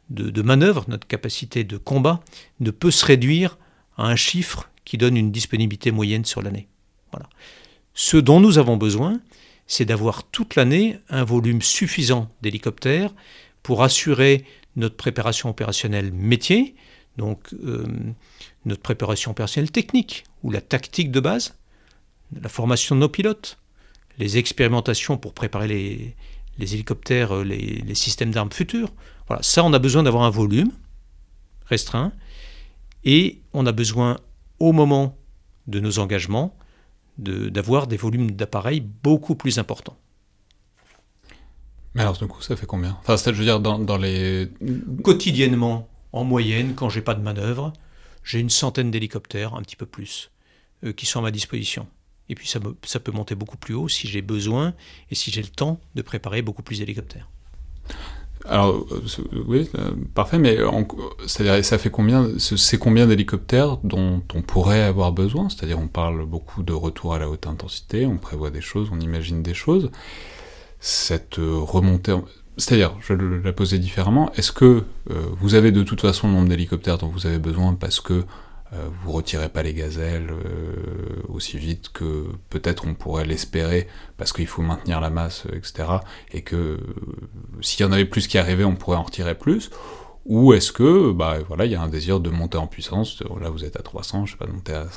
de, manœuvre, notre capacité de combat ne peut se réduire à un chiffre qui donne une disponibilité moyenne sur l'année. Voilà. Ce dont nous avons besoin, c'est d'avoir toute l'année un volume suffisant d'hélicoptères pour assurer notre préparation opérationnelle métier, donc euh, notre préparation opérationnelle technique ou la tactique de base, la formation de nos pilotes, les expérimentations pour préparer les, hélicoptères, euh, les, systèmes d'armes futurs. Voilà, ça, on a besoin d'avoir un volume restreint et on a besoin, au moment de nos engagements, d'avoir des volumes d'appareils beaucoup plus importants. Mais alors, du coup, ça fait combien? Enfin, je veux dire, dans, dans les. Quotidiennement, en moyenne, quand j'ai pas de manœuvre, j'ai une centaine d'hélicoptères, un petit peu plus, euh, qui sont à ma disposition. Et puis ça, peut monter beaucoup plus haut si j'ai besoin et si j'ai le temps de préparer beaucoup plus d'hélicoptères. Alors, euh, oui, euh, parfait, mais c'est-à-dire, ça fait combien, c'est combien d'hélicoptères dont on pourrait avoir besoin? C'est-à-dire, on parle beaucoup de retour à la haute intensité, on prévoit des choses, on imagine des choses. Cette remontée, c'est-à-dire, je vais la poser différemment, est-ce que vous avez de toute façon le nombre d'hélicoptères dont vous avez besoin parce que euh, vous retirez pas les gazelles euh, aussi vite que peut-être on pourrait l'espérer parce qu'il faut maintenir la masse, etc. Et que s'il y en avait plus qui arrivaient, on pourrait en retirer plus. Ou est-ce que, bah voilà, il y a un désir de monter en puissance, là vous êtes à 300, je sais pas, monter à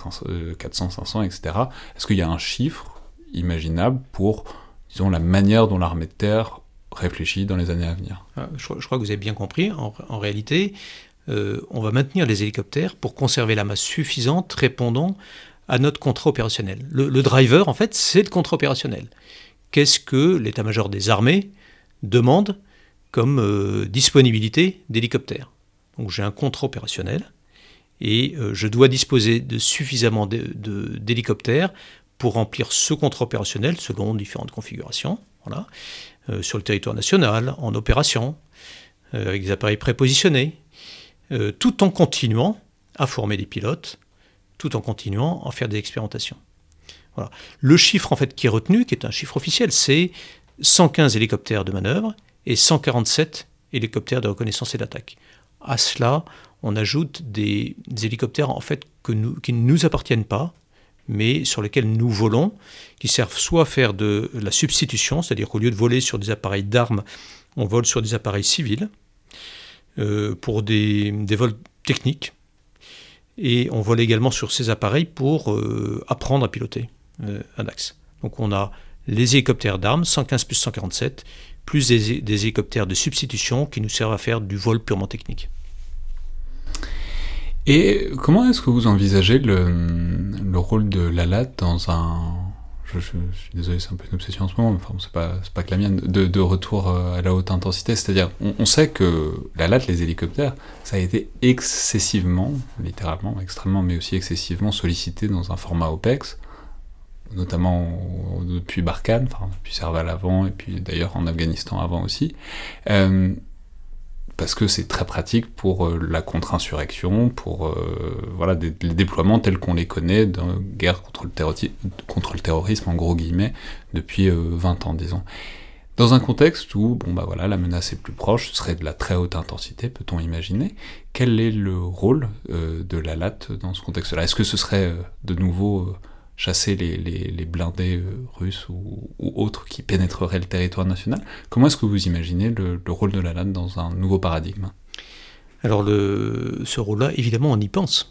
400, 500, etc. Est-ce qu'il y a un chiffre imaginable pour, disons, la manière dont l'armée de terre réfléchit dans les années à venir? Ah, je, crois que vous avez bien compris. en réalité, euh, on va maintenir les hélicoptères pour conserver la masse suffisante répondant à notre contrat opérationnel. Le, driver, en fait, c'est le contrat opérationnel. Qu'est-ce que l'état-major des armées demande comme euh, disponibilité d'hélicoptères? Donc j'ai un contrat opérationnel et euh, je dois disposer de suffisamment d'hélicoptères pour remplir ce contrat opérationnel selon différentes configurations, sur le territoire national, en opération, avec des appareils prépositionnés, euh, tout en continuant à former des pilotes, tout en continuant à faire des expérimentations. Voilà. Le chiffre en fait qui est retenu, qui est un chiffre officiel, c'est 115 hélicoptères de manœuvre et 147 hélicoptères de reconnaissance et d'attaque. À cela, on ajoute des, hélicoptères en fait qui ne nous appartiennent pas, mais sur lesquels nous volons, qui servent soit à faire de la substitution, c'est-à-dire qu'au lieu de voler sur des appareils d'armes, on vole sur des appareils civils, pour des, vols techniques. Et on vole également sur ces appareils pour euh, apprendre à piloter euh, un axe. Donc on a les hélicoptères d'armes, 115 plus 147, plus des, hélicoptères de substitution qui nous servent à faire du vol purement technique. Et comment est-ce que vous envisagez le, le rôle de l'ALAT dans un, je, suis désolé, c'est un peu une obsession en ce moment, mais enfin, c'est pas, que la mienne, de, retour euh, à la haute intensité. C'est-à-dire, on, sait que la latte, les hélicoptères, ça a été excessivement, littéralement, extrêmement, mais aussi excessivement sollicité dans un format OPEX, notamment depuis Barkhane, enfin, depuis Serval avant, et puis d'ailleurs en Afghanistan avant aussi. Euh, parce que c'est très pratique pour euh, la contre-insurrection, pour euh, voilà, des, les déploiements tels qu'on les connaît la guerre contre le, contre le terrorisme, en gros guillemets, depuis 20 euh, ans, disons. Dans un contexte où bon, bah voilà, la menace est plus proche, ce serait de la très haute intensité, peut-on imaginer, quel est le rôle de la LAT dans ce contexte-là? Est-ce que ce serait de nouveau chasser les, blindés euh, russes ou, autres qui pénétreraient le territoire national. Comment est-ce que vous imaginez le, rôle de la LAN dans un nouveau paradigme? Alors ce rôle-là, évidemment, on y pense.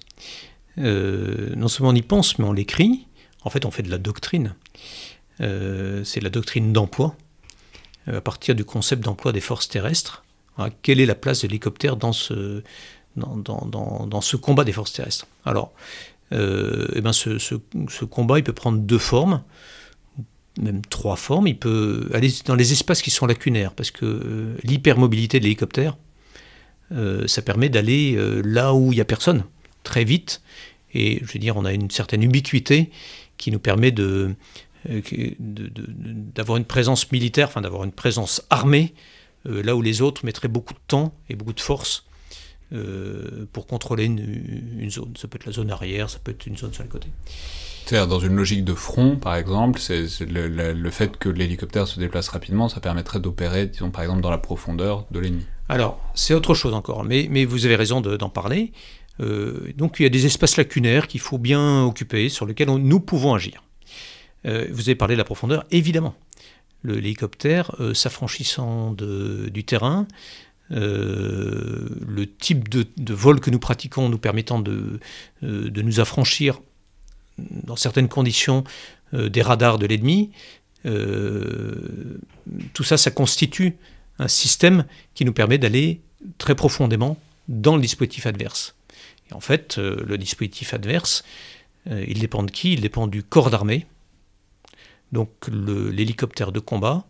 Euh, non seulement on y pense, mais on l'écrit. En fait, on fait de la doctrine. Euh, c'est la doctrine d'emploi, à partir du concept d'emploi des forces terrestres. quelle est la place de l'hélicoptère dans ce, dans, ce combat des forces terrestres? Alors, et ben ce, ce, combat il peut prendre deux formes, même trois formes. Il peut aller dans les espaces qui sont lacunaires, parce que euh, l'hypermobilité de l'hélicoptère, euh, ça permet d'aller là où il n'y a personne, très vite. Et je veux dire, on a une certaine ubiquité qui nous permet de, d'avoir une présence militaire, enfin d'avoir une présence armée, là où les autres mettraient beaucoup de temps et beaucoup de force pour contrôler une, zone. Ça peut être la zone arrière, ça peut être une zone sur les côtés. C'est-à-dire, dans une logique de front, par exemple, c'est le, fait que l'hélicoptère se déplace rapidement, ça permettrait d'opérer, disons, par exemple, dans la profondeur de l'ennemi. Alors, c'est autre chose encore, mais, mais vous avez raison d'en parler. Euh, donc, il y a des espaces lacunaires qu'il faut bien occuper, sur lesquels nous pouvons agir. Euh, vous avez parlé de la profondeur, évidemment. L'hélicoptère, euh, s'affranchissant du terrain, le type de, vol que nous pratiquons nous permettant de, de nous affranchir dans certaines conditions, euh, des radars de l'ennemi. Euh, tout ça, ça constitue un système qui nous permet d'aller très profondément dans le dispositif adverse. Et en fait, euh, le dispositif adverse, il dépend de qui? Il dépend du corps d'armée. Donc l'hélicoptère de combat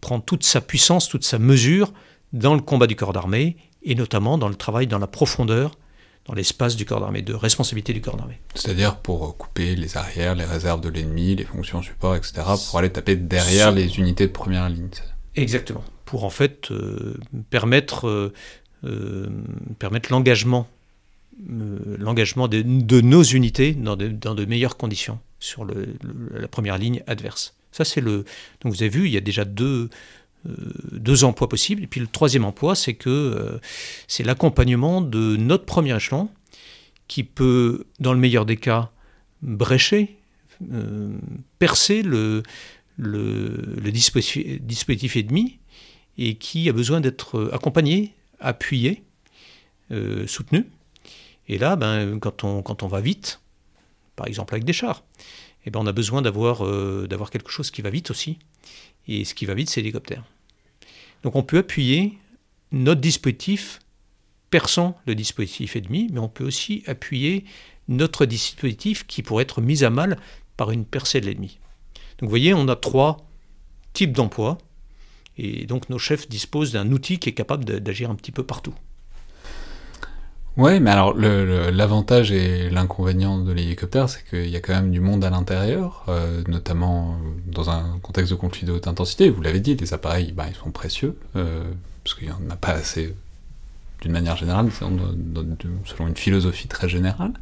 prend toute sa puissance, toute sa mesure dans le combat du corps d'armée, et notamment dans le travail dans la profondeur dans l'espace du corps d'armée, de responsabilité du corps d'armée. C'est-à-dire pour couper les arrières, les réserves de l'ennemi, les fonctions support, etc., pour aller taper derrière les unités de première ligne. Exactement. Pour en fait euh, permettre, euh, euh, permettre l'engagement l'engagement de, nos unités dans de, dans de, meilleures conditions sur la première ligne adverse. Ça, c'est le. Donc, vous avez vu, il y a déjà deux, euh, deux emplois possibles. Et puis le troisième emploi, c'est que euh, c'est l'accompagnement de notre premier échelon qui peut, dans le meilleur des cas, brécher, euh, percer le, dispositif, ennemi et qui a besoin d'être accompagné, appuyé, soutenu. Et là, ben, quand, on, quand on va vite, par exemple avec des chars, eh ben, on a besoin d'avoir d'avoir quelque chose qui va vite aussi. Et ce qui va vite, c'est l'hélicoptère. Donc on peut appuyer notre dispositif perçant le dispositif ennemi, mais on peut aussi appuyer notre dispositif qui pourrait être mis à mal par une percée de l'ennemi. Donc vous voyez, on a trois types d'emplois, et donc nos chefs disposent d'un outil qui est capable d'agir un petit peu partout. Ouais, mais alors l'avantage et l'inconvénient de l'hélicoptère, c'est qu'il y a quand même du monde à l'intérieur, euh, notamment dans un contexte de conflit de haute intensité. Vous l'avez dit, les appareils, bah, ils sont précieux, euh, parce qu'il n'y en a pas assez d'une manière générale, selon une philosophie très générale.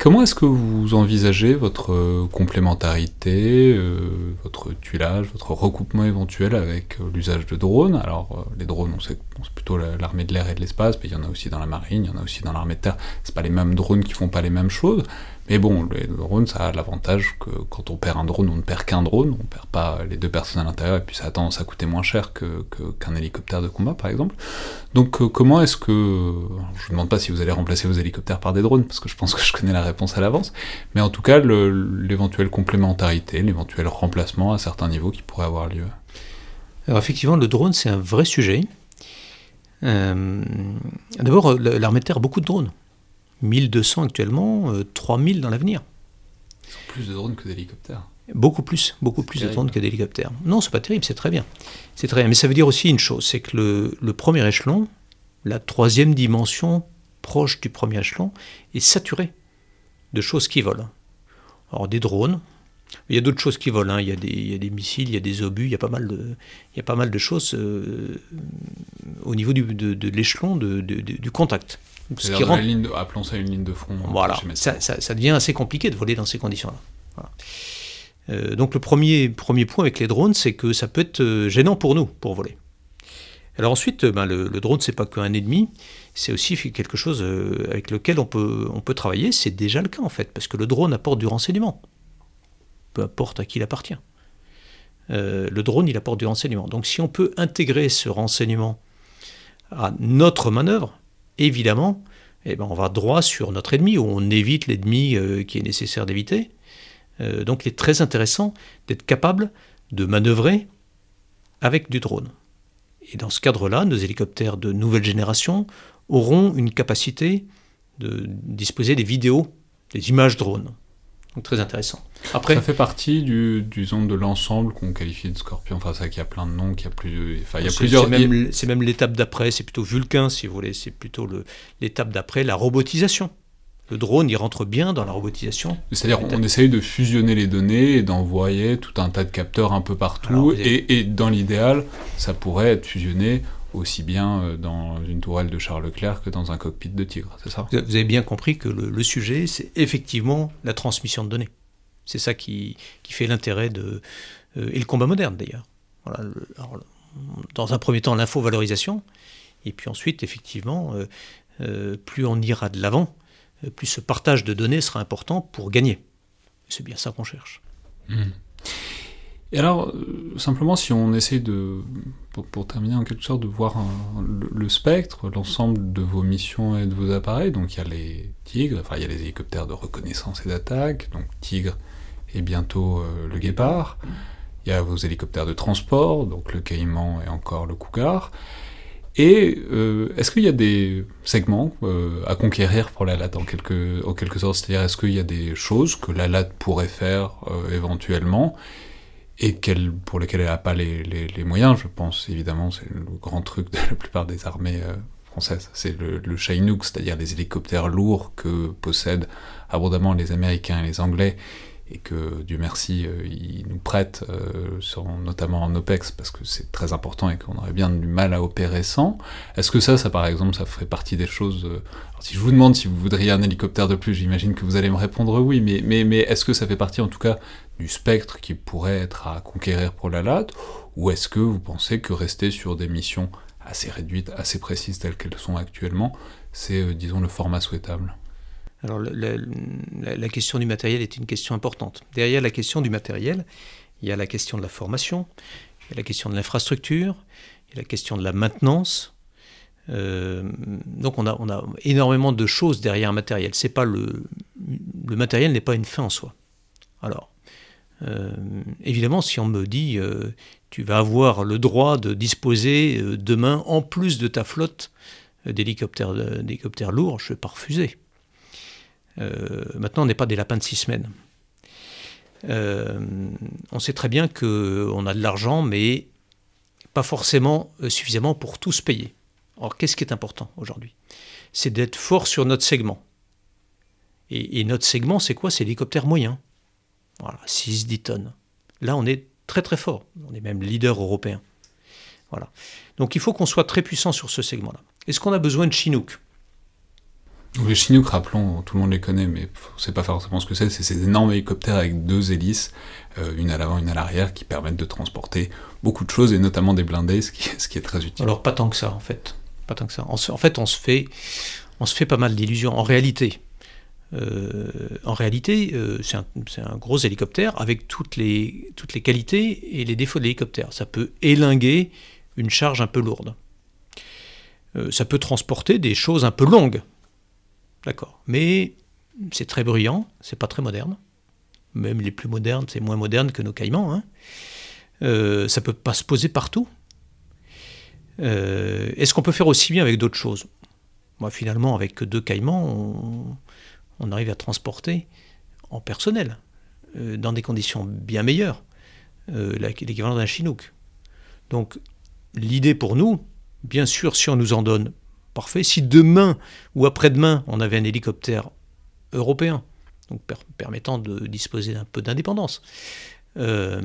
Comment est-ce que vous envisagez votre euh, complémentarité, euh, votre tuilage, votre recoupement éventuel avec euh, l'usage de drones? Alors, les drones, on sait c'est plutôt l'armée de l'air et de l'espace, mais il y en a aussi dans la marine, il y en a aussi dans l'armée de terre. C'est pas les mêmes drones qui font pas les mêmes choses, mais bon, le drone, ça a l'avantage que quand on perd un drone, on ne perd qu'un drone, on perd pas les deux personnes à l'intérieur, et puis ça a tendance à coûter moins cher qu'un que, hélicoptère de combat, par exemple. Donc euh, comment est-ce que... je ne demande pas si vous allez remplacer vos hélicoptères par des drones, parce que je pense que je connais la réponse à l'avance, mais en tout cas, l'éventuelle complémentarité, l'éventuel remplacement à certains niveaux qui pourrait avoir lieu. Alors effectivement, le drone, c'est un vrai sujet. Euh, d'abord, l'armée de terre a beaucoup de drones. 1200 actuellement, 3000 euh, dans l'avenir. Plus de drones que d'hélicoptères. Beaucoup plus, beaucoup plus de drones que d'hélicoptères. Non, c'est pas terrible, c'est très bien. C'est très bien. Mais ça veut dire aussi une chose, c'est que le, le, premier échelon, la troisième dimension proche du premier échelon, est saturé de choses qui volent. Alors des drones, il y a d'autres choses qui volent. Hein. Il, y a des, il, y a des, missiles, il y a des obus, il y a pas mal de, il y a pas mal de choses euh, au niveau du, de, de l'échelon du contact. Ce qui rend... ligne appelons ça une ligne de front. Voilà, ça, ça, ça, devient assez compliqué de voler dans ces conditions-là. Euh, donc le premier, premier point avec les drones, c'est que ça peut être euh, gênant pour nous, pour voler. Alors ensuite, ben, le, le, drone, c'est pas qu'un ennemi, c'est aussi quelque chose avec lequel on peut, on peut travailler. C'est déjà le cas en fait, parce que le drone apporte du renseignement peu importe à qui il appartient. Euh, le drone, il apporte du renseignement. Donc si on peut intégrer ce renseignement à notre manœuvre, évidemment, eh ben, on va droit sur notre ennemi, ou on évite l'ennemi euh, qui est nécessaire d'éviter. Euh, donc il est très intéressant d'être capable de manœuvrer avec du drone. Et dans ce cadre-là, nos hélicoptères de nouvelle génération auront une capacité de disposer des vidéos, des images drones. Donc très intéressant. Après, ça fait partie du, du de l'ensemble qu'on qualifie de Scorpion. Enfin, ça qu'il y a plein de noms, qu'il y a plus, enfin, il y a plusieurs. C'est même, l'étape d'après. C'est plutôt Vulcain, si vous voulez. C'est plutôt l'étape d'après, la robotisation. le drone, il rentre bien dans la robotisation. C'est-à-dire on essaye de fusionner les données et d'envoyer tout un tas de capteurs un peu partout, et, dans l'idéal, ça pourrait être fusionné aussi bien euh, dans une tourelle de Charles Leclerc que dans un cockpit de Tigre, c'est ça? Vous avez bien compris que le, sujet, c'est effectivement la transmission de données. C'est ça qui, fait l'intérêt de... Euh, et le combat moderne d'ailleurs. Voilà, dans un premier temps, l'info-valorisation, et puis ensuite, effectivement, euh, plus on ira de l'avant, plus ce partage de données sera important pour gagner. C'est bien ça qu'on cherche. Hmm. Et alors, simplement, si on essaie de, pour, terminer en quelque sorte, de voir le, spectre, l'ensemble de vos missions et de vos appareils, donc il y a les Tigres, enfin il y a les hélicoptères de reconnaissance et d'attaque, donc Tigre et bientôt euh, le Guépard, il y a vos hélicoptères de transport, donc le Caïman et encore le Cougar, et euh, est-ce qu'il y a des segments euh, à conquérir pour la LAT en quelque, en quelque sorte? C'est-à-dire, est-ce qu'il y a des choses que la LAT pourrait faire éventuellement? Et pour lesquelles elle n'a pas les, moyens Je pense évidemment, c'est le grand truc de la plupart des armées françaises. C'est le, le Chinook, c'est-à-dire les hélicoptères lourds que possèdent abondamment les Américains et les Anglais et que Dieu merci, euh, ils nous prêtent, euh, notamment en OPEX, parce que c'est très important et qu'on aurait bien du mal à opérer sans. Est-ce que ça, ça par exemple, ça ferait partie des choses... Euh, si je vous demande si vous voudriez un hélicoptère de plus, j'imagine que vous allez me répondre oui, mais est-ce que ça fait partie en tout cas du spectre qui pourrait être à conquérir pour la LAT, ou est-ce que vous pensez que rester sur des missions assez réduites, assez précises telles qu'elles sont actuellement, c'est, disons, le format souhaitable? Alors la, question du matériel est une question importante. Derrière la question du matériel, il y a la question de la formation, il y a la question de l'infrastructure, il y a la question de la maintenance. Euh, donc on a, on a, énormément de choses derrière un matériel. C'est pas le matériel n'est pas une fin en soi. Alors, euh, évidemment, si on me dit euh, tu vas avoir le droit de disposer demain, en plus de ta flotte d'hélicoptères lourds, je ne vais pas refuser. Euh, maintenant, on n'est pas des lapins de six semaines. Euh, on sait très bien qu'on a de l'argent, mais pas forcément euh, suffisamment pour tous payer. Alors, qu'est-ce qui est important aujourd'hui? C'est d'être fort sur notre segment. Et, notre segment, c'est quoi? C'est l'hélicoptère moyen. Voilà, 6-10 tonnes. Là, on est très très fort. On est même leader européen. Voilà. Donc il faut qu'on soit très puissant sur ce segment-là. Est-ce qu'on a besoin de Chinook? Les Chinook, rappelons, tout le monde les connaît, mais on ne sait pas forcément ce que c'est. C'est ces énormes hélicoptères avec deux hélices, euh, une à l'avant, une à l'arrière, qui permettent de transporter beaucoup de choses, et notamment des blindés, ce qui, est très utile. Alors pas tant que ça, en fait. Pas tant que ça. En, fait, on se fait, on se fait pas mal d'illusions. En réalité, euh, en réalité, euh, c'est un, gros hélicoptère avec toutes les, toutes les qualités et les défauts de l'hélicoptère. Ça peut élinguer une charge un peu lourde. ça peut transporter des choses un peu longues. D'accord. Mais c'est très bruyant, c'est pas très moderne. Même les plus modernes, c'est moins moderne que nos caïmans. Hein. Euh, ça peut pas se poser partout. Euh, est-ce qu'on peut faire aussi bien avec d'autres choses? Moi, finalement, avec deux caïmans, on, arrive à transporter en personnel, euh, dans des conditions bien meilleures, l'équivalent d'un Chinook. Donc, l'idée pour nous, bien sûr, si on nous en donne parfait. Si demain ou après-demain, on avait un hélicoptère européen, permettant de disposer d'un peu d'indépendance, euh,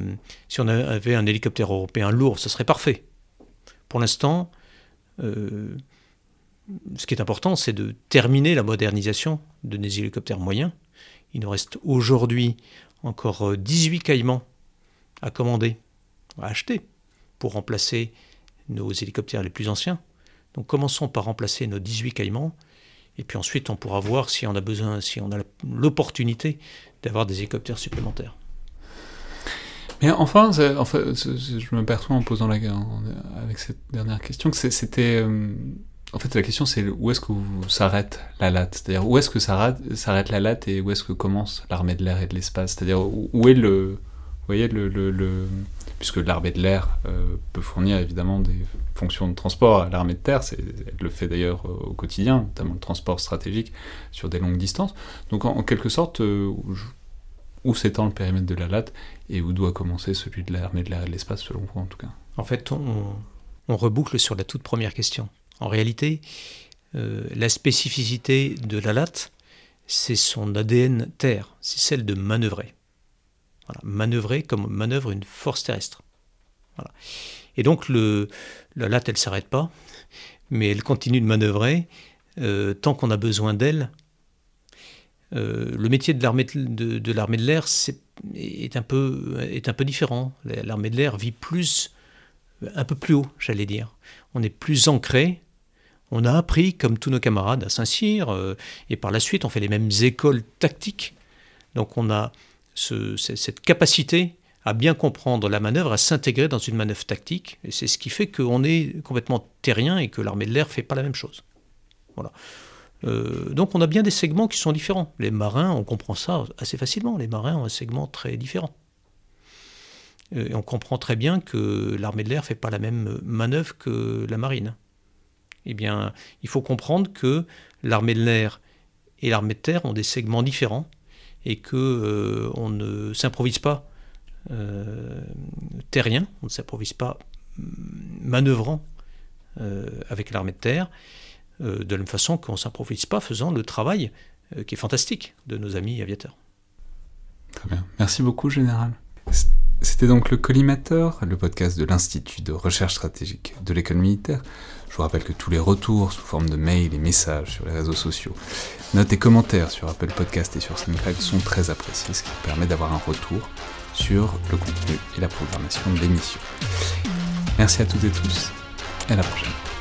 si on avait un hélicoptère européen lourd, ce serait parfait. Pour l'instant, euh, ce qui est important, c'est de terminer la modernisation de nos hélicoptères moyens. Il nous reste aujourd'hui encore 18 caïmans à commander, à acheter, pour remplacer nos hélicoptères les plus anciens. Donc commençons par remplacer nos 18 caïmans, et puis ensuite on pourra voir si on a besoin, si on a l'opportunité d'avoir des hélicoptères supplémentaires. Mais enfin, en fait, je me perçois en posant la, avec cette dernière question que c'était. Euh, en fait, la question c'est où est-ce que s'arrête la latte? C'est-à-dire où est-ce que s'arrête la latte et où est-ce que commence l'armée de l'air et de l'espace? C'est-à-dire où, est le. Vous voyez, le, puisque l'armée de l'air euh, peut fournir évidemment des fonctions de transport à l'armée de terre, elle le fait d'ailleurs euh, au quotidien, notamment le transport stratégique sur des longues distances. Donc en, quelque sorte, euh, où s'étend le périmètre de la latte et où doit commencer celui de l'armée de l'air et de l'espace, selon vous en tout cas? En fait, on, reboucle sur la toute première question. En réalité, la spécificité de la latte, c'est son ADN terre, c'est celle de manœuvrer. Voilà, manœuvrer comme manœuvre une force terrestre. Voilà. Et donc la latte, elle ne s'arrête pas, mais elle continue de manœuvrer euh, tant qu'on a besoin d'elle. Euh, le métier de l'armée de, l'air est, est, un peu, est un peu différent. L'armée de l'air vit plus, un peu plus haut, j'allais dire. On est plus ancré. On a appris, comme tous nos camarades, à Saint-Cyr, euh, et par la suite, on fait les mêmes écoles tactiques. Donc on a ce, cette capacité à bien comprendre la manœuvre, à s'intégrer dans une manœuvre tactique. Et c'est ce qui fait qu'on est complètement terrien et que l'armée de l'air ne fait pas la même chose. Voilà. Euh, donc on a bien des segments qui sont différents. Les marins, on comprend ça assez facilement. Les marins ont un segment très différent. Euh, et on comprend très bien que l'armée de l'air ne fait pas la même manœuvre que la marine. Eh bien, il faut comprendre que l'armée de l'air et l'armée de terre ont des segments différents et que euh, on ne s'improvise pas terrien, on ne s'improvise pas manœuvrant avec l'armée de terre, euh, de la même façon qu'on ne s'improvise pas faisant le travail euh, qui est fantastique de nos amis aviateurs. Très bien. Merci beaucoup, Général. C'était donc le Collimateur, le podcast de l'Institut de recherche stratégique de l'école militaire. Je vous rappelle que tous les retours sous forme de mails et messages sur les réseaux sociaux, notes et commentaires sur Apple Podcast et sur SoundCloud sont très appréciés, ce qui permet d'avoir un retour sur le contenu et la programmation de l'émission. Merci à toutes et tous, et à la prochaine.